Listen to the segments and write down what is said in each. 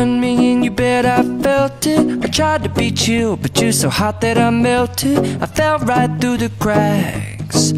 pulling me in your bed, I felt it. I tried to be chill, but you're so hot that I melted. I fell right through the cracks.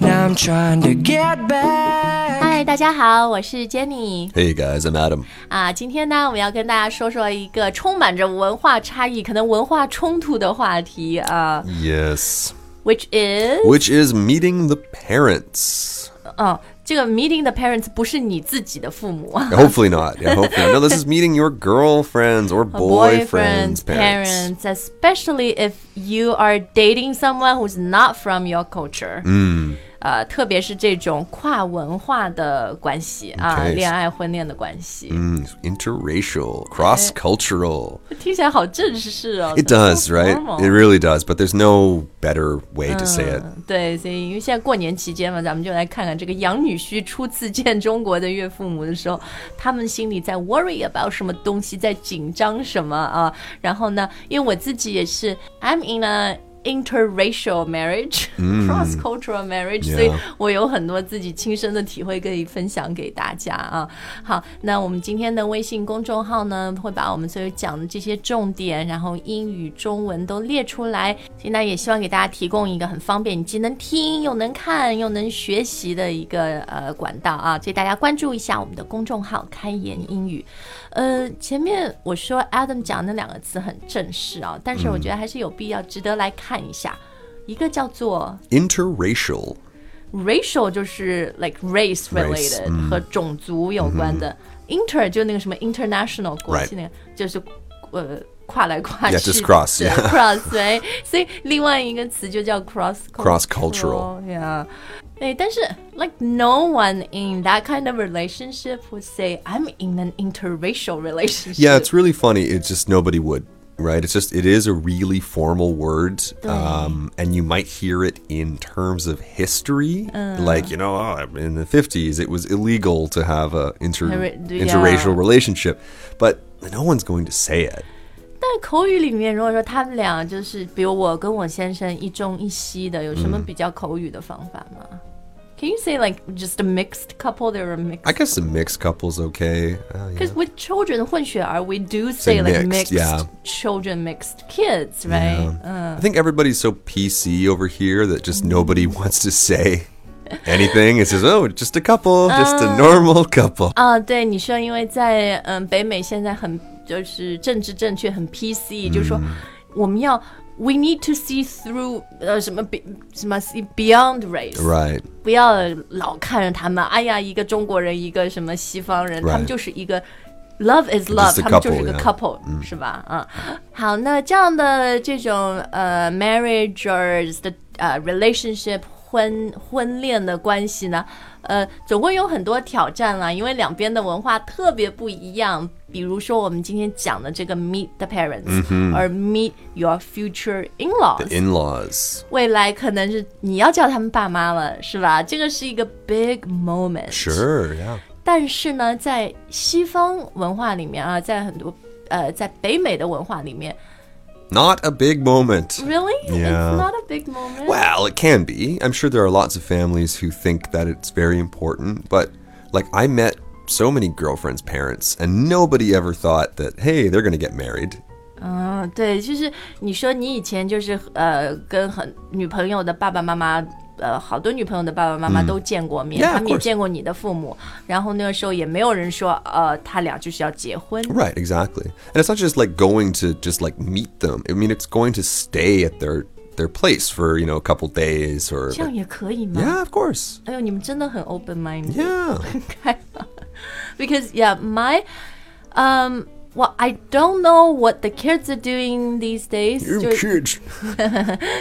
Now I'm trying to get back. 嗨，大家好，我是 Jenny Hey guys, I'm Adam. 啊。今天呢，我们要跟大家说说一个充满着文化差异、可能文化冲突的话题啊 Yes. ，which is， Which is meeting the parents. 嗯， 这个 meeting the parents 不是你自己的父母。 Hopefully not. Yeah, hopefully. not. No, this is meeting your girlfriends or boyfriends' parents. parents, especially if you are dating someone who's not from your culture. 嗯 呃，特别是这种跨文化的关系啊.恋爱婚恋的关系，Mm, interracial, cross-cultural. 听起来好正式哦。It does, right? It really does. But there's no better way to say it. 对，所以因为现在过年期间嘛，咱们就来看看这个养女婿初次见中国的岳父母的时候，他们心里在 worry about 什么东西，在紧张什么啊？然后呢，因为我自己也是，I'm in a interracial marriage, cross cultural marriage，、Yeah 所以我有很多自己亲身的体会可以分享给大家啊。好，那我们今天的微信公众号呢，会把我们所有讲的这些重点，然后英语、中文都列出来。现在也希望给大家提供一个很方便，你既能听又能看又能学习的一个呃管道啊，所以大家关注一下我们的公众号“开言英语”。呃，前面我说 Adam 讲那两个词很正式啊，但是我觉得还是有必要值得来看一下。一个叫做 Interracial. racial 就是 like race related 和种族有关的、inter 就那个什么 international 国际那个就是呃跨来跨去 Yeah, just cross, 对 yeah. cross 对，所以另外一个词就叫 cross Cross-cultural yeah。对，但是 like no one in that kind of relationship would say I'm in an interracial relationship. Yeah, it's really funny. It's just nobody would, right? It's just, it is a really formal word. Um, and you might hear it in terms of history. Like, you know, oh, in the 50s, it was illegal to have a inter- Heri- yeah. interracial relationship. But no one's going to say it. 但口语里面，如果说他们俩就是，比如我跟我先生一中一西的，有什么比较口语的方法吗、c a n you say like just a mixed couple? They're a mixed. I guess a mixed couple's okay. Uh, yeah. Because with children 混血儿，we do say Say like mixed, mixed yeah. children, mixed kids, right? Yeah. I think everybody's so PC over here that just nobody wants to say anything. It says, oh, just a couple, just a normal couple. 啊，对你说，因为在嗯北美现在很 就是政治正确，很 PC，、就是说我们要 we need to see through 呃什么 be 什么 see beyond race，Right. 不要老看着他们，哎呀，一个中国人，一个什么西方人 Right. 他们就是一个 love is love，他们就是个 couple, 是吧？嗯，好，那这样的这种呃 marriage or 的呃 relationship 婚婚恋的关系呢，呃，总会有很多挑战啦，因为两边的文化特别不一样。比如说我们今天讲的这个 meet the parents，、而 meet your future in-laws，In laws. 未来可能是你要叫他们爸妈了，是吧？这个是一个 big moment。Sure, yeah. 但是呢，在西方文化里面啊，在很多呃，在北美的文化里面 Not a big moment. ，really Yeah. it's not a big moment。 Well, it can be. I'm sure there are lots of families who think that it's very important, but like I met so many girlfriends' parents, and nobody ever thought that, hey, they're going to get married. 嗯，对，就是你说你以前就是呃，跟很女朋友的爸爸妈妈。 呃，好多女朋友的爸爸妈妈都见过面， Yeah, 他们也 of course. 见过你的父母，然后那个时候也没有人说，呃，他俩就是要结婚。 Right, exactly. And it's not just like going to just like meet them. I mean, it's going to stay at their their place for, you know, a couple days or 这样也可以吗？ Yeah, of course. 哎呦，你们真的很 open minded。 Yeah. 开朗 because yeah my um well I don't know what the kids are doing these days 就 huge.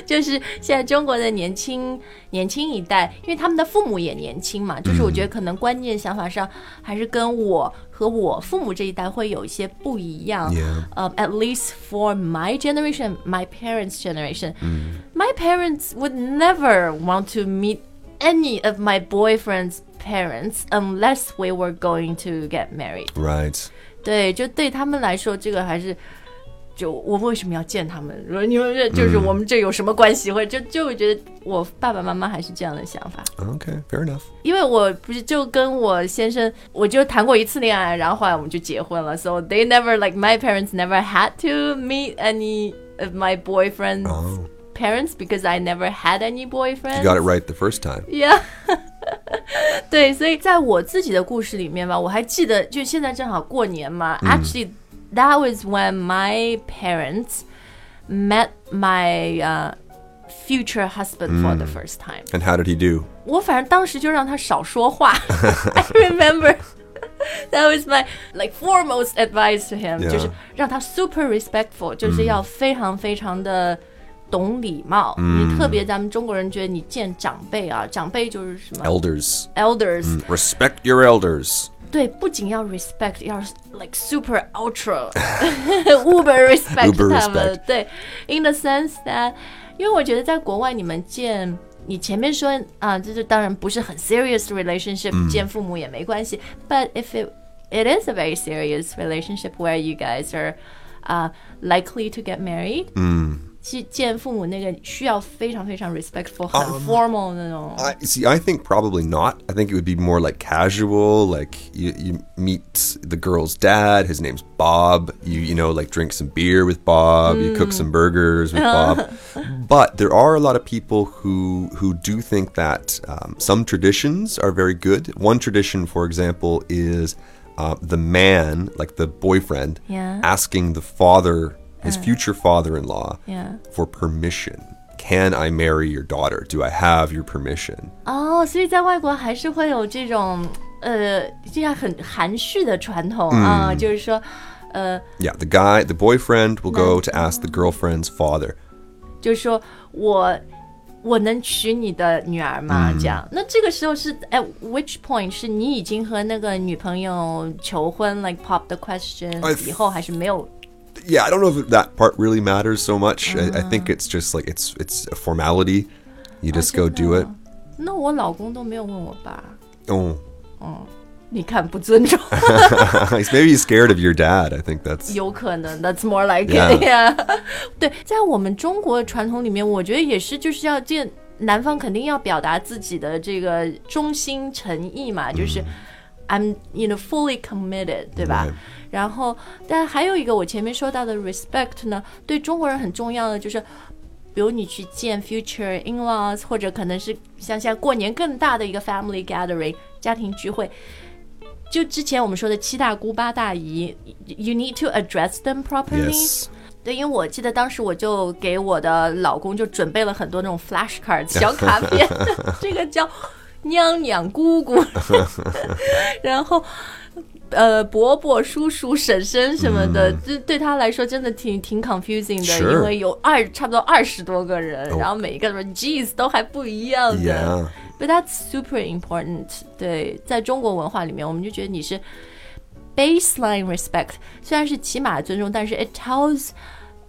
就是现在中国的年轻年轻一代，因为他们的父母也年轻嘛，就是我觉得可能观念想法上还是跟我和我父母这一代会有一些不一样。 Yeah. Um, at least for my generation, my parents' generation, my parents would never want to meet any of my boyfriend's parents unless we were going to get married. Right. 对，就对他们来说，这个还是就我为什么要见他们？说你们这就是我们这有什么关系？或者就就会觉得我爸爸妈妈还是这样的想法。Okay, fair enough. 因为我不是就跟我先生，我就谈过一次恋爱，然后后来我们就结婚了。So they never like my parents never had to meet any of my boyfriend's Oh. parents because I never had any boyfriends. You got it right the first time. Yeah。对，所以在我自己的故事里面吧，我还记得，就现在正好过年嘛。Actually, that was when my parents met my uh, future husband for the first time. And how did he do? 我反正当时就让他少说话。I remember that was my like foremost advice to him，、 Yeah. 就是让他 super respectful，就是要非常非常的 懂礼貌。你特别咱们中国人觉得你见长辈啊，长辈就是什么 Elders. elders，、 Respect your elders. 对，不仅要 respect，要 like super ultra uber respect Uber 他们 respect。对，in the sense that，因为我觉得在国外你们见。你前面说啊，这就当然不是很 serious relationship，、见父母也没关系。But if it it is a very serious relationship where you guys are uh, likely to get married，嗯， 去见父母那个需要非常非常 respectful，很 formal 那种。 I see. I think probably not. I think it would be more like casual. Like you, you meet the girl's dad. His name's Bob. You you know like drink some beer with Bob. You cook some burgers with Bob. But there are a lot of people who who do think that um, some traditions are very good. One tradition, for example, is uh, the man, like the boyfriend, Yeah. asking the father, his future father-in-law, Yeah. for permission. Can I marry your daughter? Do I have your permission? 哦，所以在外国还是会有这种呃，这样很含蓄的传统啊，就是说，呃， Yeah, the guy, the boyfriend will go to ask the girlfriend's father. 就是说我我能娶你的女儿吗？这样，那这个时候是 at which point 是你已经和那个女朋友求婚，like pop the question I 以后，还是没有？ Yeah, I don't know if that part really matters so much. I, I think it's just like it's it's a formality. You just go do it. 那我老公都没有问我爸， Oh, 你看不尊重。 maybe he's scared of your dad. I think that's 有可能，That's more like Yeah. it. Yeah. 对，在我们中国传统里面，我觉得也是，就是要这男方肯定要表达自己的这个忠心诚意嘛，就是 I'm you know fully committed，对吧.然后，但还有一个我前面说到的 respect 呢，对中国人很重要的就是。比如你去见 future in-laws，或者可能是像现在过年更大的一个 family gathering 家庭聚会，就之前我们说的七大姑八大姨，you need to address them properly。对，因为我记得当时我就给我的老公就准备了很多那种 flashcards 小卡片，这个叫娘娘姑姑，然后呃伯伯、叔叔、婶婶什么的，这、对他来说真的挺挺 confusing 的因为有二差不多二十多个人，然后每一个人 geez 都还不一样的。But that's super important。对，在中国文化里面，我们就觉得你是 baseline respect，虽然是起码尊重，但是 it tells。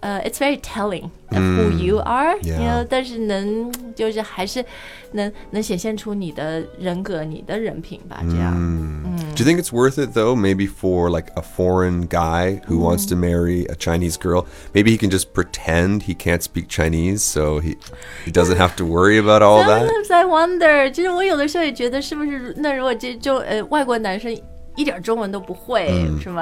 呃、i t s very telling of who you are，、 Yeah. you know, 但是能就是还是能能显现出你的人格、你的人品吧，这样。 Do you think it's worth it though? Maybe for like a foreign guy who wants to marry a Chinese girl, maybe he can just pretend he can't speak Chinese, so he he doesn't have to worry about all that. Sometimes I wonder，就是我有的时候也觉得，是不是那如果这中呃外国男生 一点中文都不会，什么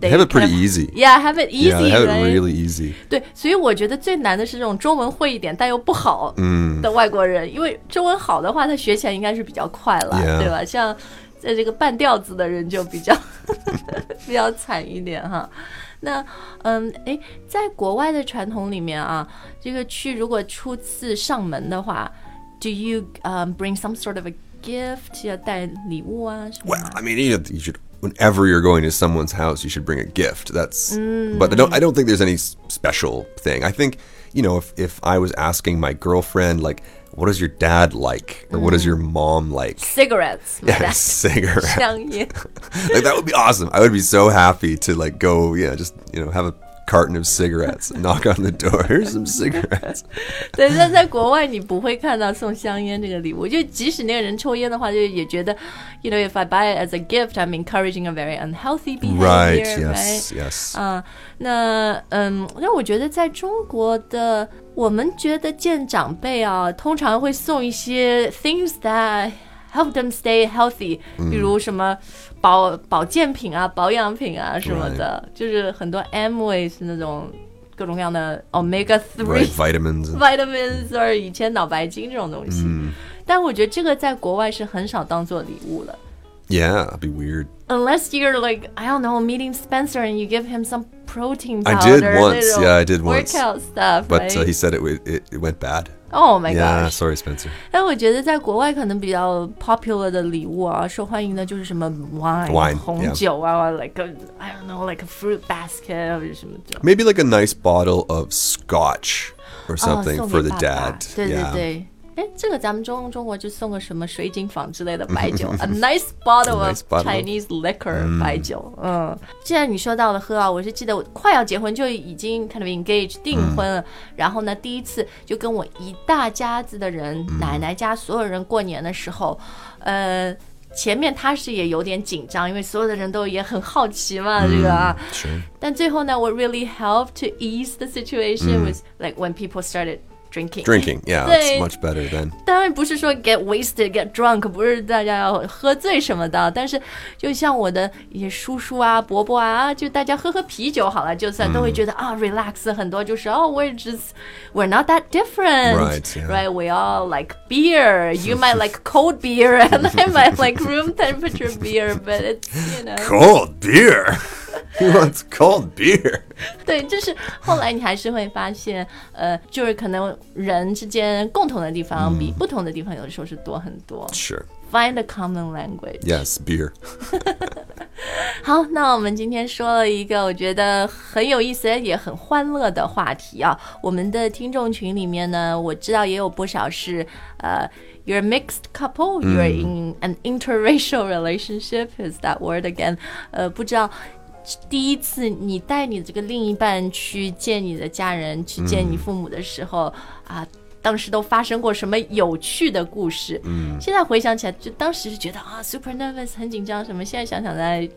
they They have it pretty kind of- easy. Yeah, have it Yeah, easy, they have it right? really easy. 对，所以我觉得最难的是这种中文会一点但又不好的外国人，因为中文好的话，他学起来应该是比较快了 Yeah. 对吧？像在这个半吊子的人就比较比较惨一点哈。那嗯，诶，在国外的传统里面啊，这个去如果初次上门的话，Do you um bring some sort of a gift？要带礼物啊什么 Well, 的？ I mean, you, know, you should whenever you're going to someone's house, you should bring a gift. That's but I don't I don't think there's any s- special thing. I think, you know, if if I was asking my girlfriend like what does your dad like or what does your mom like? Cigarettes，买 Yeah, 的 cigarette. 香烟。 like that would be awesome. I would be so happy to like go, yeah, just, you know, have a carton of cigarettes. Knock on the door. Here's some cigarettes. 对，但在国外你不会看到送香烟这个礼物，就即使那个人抽烟的话，就也觉得，you know, if I buy it as a gift, I'm encouraging a very unhealthy behavior, Right. right? Yes. Yes. 啊，那嗯，那我觉得在中国的，我们觉得见长辈啊，通常会送一些 things that help them stay healthy，、比如什么保保健品啊、保养品啊什么的就是很多 Amways 那种各种各样的 omega three right. Vitamins. And, vitamins 或者以前脑白金这种东西。但我觉得这个在国外是很少当做礼物了。 yeah, it'd be weird. Unless you're like I don't know meeting Spencer and you give him some protein I powder, did once, 那种 yeah, I did once. workout stuff, But right? uh, he said it, w- it it went bad. oh my yeah. gosh! Sorry, Spencer. 但我觉得在国外可能比较 popular 的礼物啊，受欢迎的就是什么 wine, Wine, 红 yeah. 酒啊，like a I don't know, like a fruit basket 或者什么这种。 Maybe like a nice bottle of scotch or 哦， something 送 for 给 the 爸爸 dad. 对对 yeah. 哎这个咱们中中国就送个什么水井坊之类的白酒 a nice bottle of chinese liquor 白酒嗯。既然你说到了喝啊我是记得我快要结婚就已经 kind of engage 订婚了然后呢第一次就跟我一大家子的人奶奶家所有人过年的时候呃前面他是也有点紧张因为所有的人都也很好奇嘛这个啊。但最后呢我 really helped to ease the situation with like when people started drinking. Drinking. Yeah, They- it's much better then. 当然不是说 get wasted, get drunk，不是大家要喝醉什么的。但是就像我的一些叔叔啊、伯伯啊，就大家喝喝啤酒好了，就算都会觉得、啊 relax 很多，就是哦、we're just we're not that different, Right, yeah. right? We all like beer. You might like cold beer, and I might like room temperature beer, but it's you know. Cold beer. Who wants cold beer? 对，就是后来你还是会发现，呃，就是可能人之间共同的地方比不同的地方有的时候是多很多。 Sure. Find a common language。 Yes, beer. 好，那我们今天说了一个我觉得很有意思也很欢乐的话题啊。我们的听众群里面呢，我知道也有不少是呃。You're a mixed couple. You're in an interracial relationship. Is that word again? 呃，不知道 第一次你带你这个另一半去见你的家人，去见你父母的时候啊，当时都发生过什么有趣的故事？嗯，现在回想起来，就当时是觉得啊，super nervous，很紧张什么。现在想想来。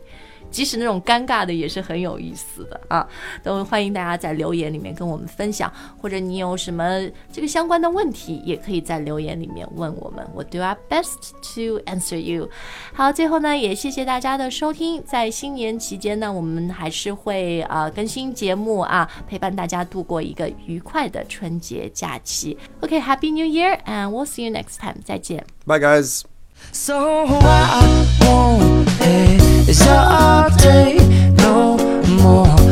即使那种尴尬的也是很有意思的啊，都欢迎大家在留言里面跟我们分享，或者你有什么这个相关的问题，也可以在留言里面问我们，我 do our best to answer you。好，最后呢，也谢谢大家的收听，在新年期间呢，我们还是会呃更新节目啊，陪伴大家度过一个愉快的春节假期。OK，Happy、New Year，and we'll see you next time，再见。 Bye, guys. So what I is all day, no more.